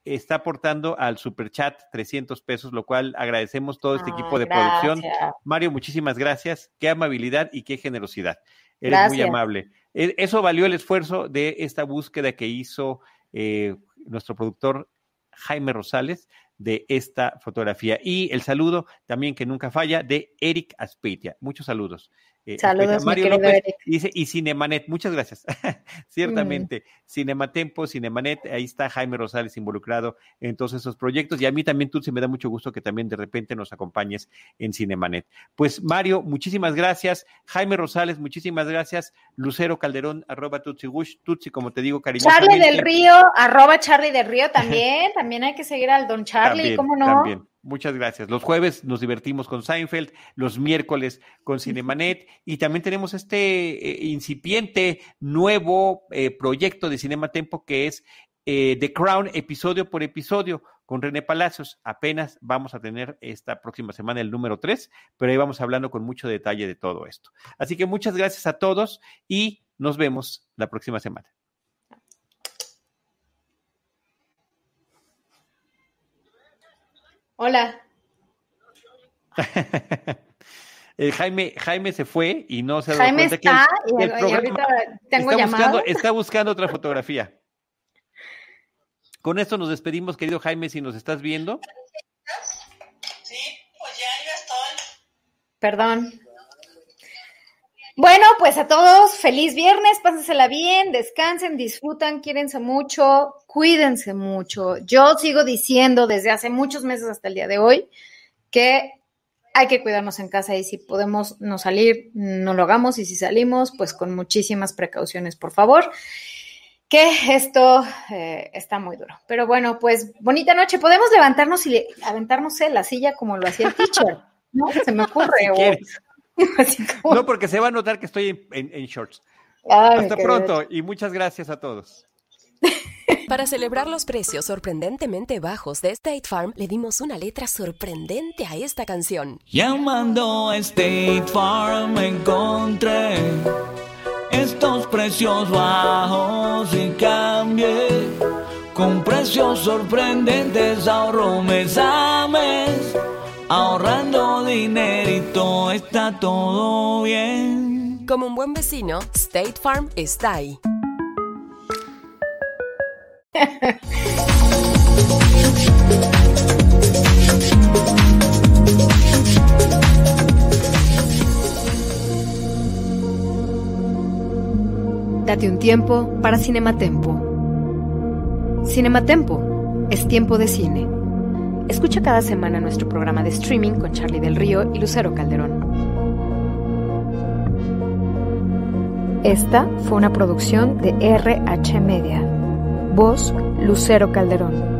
está aportando al superchat 300 pesos, lo cual agradecemos todo este equipo de producción. Mario, muchísimas gracias. Qué amabilidad y qué generosidad. Eres muy amable. E- Eso valió el esfuerzo de esta búsqueda que hizo eh, nuestro productor Jaime Rosales de esta fotografía. Y el saludo también que nunca falla de Eric Aspeitia. Muchos saludos. Eh, Saludos, Mario López Eric. dice, y Cinemanet, muchas gracias. Ciertamente, Cinematempo, Cinemanet, ahí está Jaime Rosales involucrado en todos esos proyectos. Y a mí también, Tutsi, me da mucho gusto que también de repente nos acompañes en Cinemanet. Pues Mario, muchísimas gracias. Jaime Rosales, muchísimas gracias. Lucero Calderón, arroba Tutsi Gush. Tutsi, como te digo, cariñosamente. Charlie del Río, arroba Charlie del Río también. También hay que seguir al Don Charlie, También, ¿cómo no? También. Muchas gracias. Los jueves nos divertimos con Seinfeld, los miércoles con Cinemanet y también tenemos este eh, incipiente nuevo eh, proyecto de Cinema Tempo que es eh, The Crown episodio por episodio con René Palacios. Apenas vamos a tener esta próxima semana el número 3, pero ahí vamos hablando con mucho detalle de todo esto. Así que muchas gracias a todos y nos vemos la próxima semana. Hola. Eh, Jaime, Jaime se fue y no se ha dado Jaime cuenta que está el- y, el y programa ahorita tengo está, buscando, está buscando otra fotografía. Con esto nos despedimos, querido Jaime, si nos estás viendo. Perdón. Bueno, pues a todos, feliz viernes, pásensela bien, descansen, disfrutan, quírense mucho, cuídense mucho. Yo sigo diciendo desde hace muchos meses hasta el día de hoy que hay que cuidarnos en casa y si podemos no salir, no lo hagamos y si salimos, pues con muchísimas precauciones, por favor, que esto eh, está muy duro. Pero bueno, pues bonita noche, podemos levantarnos y le- aventarnos en la silla como lo hacía el teacher, ¿no? Se me ocurre. Si. así como- No, porque se va a notar que estoy en, en- en shorts. Ay, Hasta pronto y muchas gracias a todos. Para celebrar los precios sorprendentemente bajos de State Farm, le dimos una letra sorprendente a esta canción. Llamando a State Farm encontré estos precios bajos y cambié con precios sorprendentes ahorro mes a mes ahorrando dinerito está todo bien Como un buen vecino, State Farm está ahí. Date un tiempo para Cinematempo. Cinematempo es tiempo de cine. Escucha cada semana nuestro programa de streaming con Charlie del Río y Lucero Calderón. Esta fue una producción de RH Media. Voz Lucero Calderón.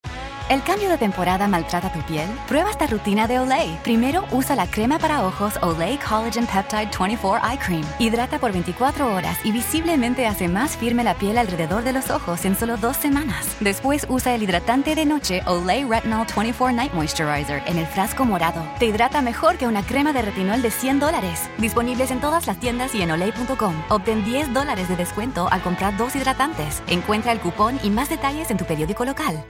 ¿El cambio de temporada maltrata tu piel? Prueba esta rutina de Olay. Primero, usa la crema para ojos Olay Collagen Peptide 24 Eye Cream. Hidrata por 24 horas y visiblemente hace más firme la piel alrededor de los ojos en solo dos semanas. Después, usa el hidratante de noche Olay Retinol 24 Night Moisturizer en el frasco morado. Te hidrata mejor que una crema de retinol de 100 dólares. Disponibles en todas las tiendas y en olay.com. Obtén 10 dólares de descuento al comprar dos hidratantes. Encuentra el cupón y más detalles en tu periódico local.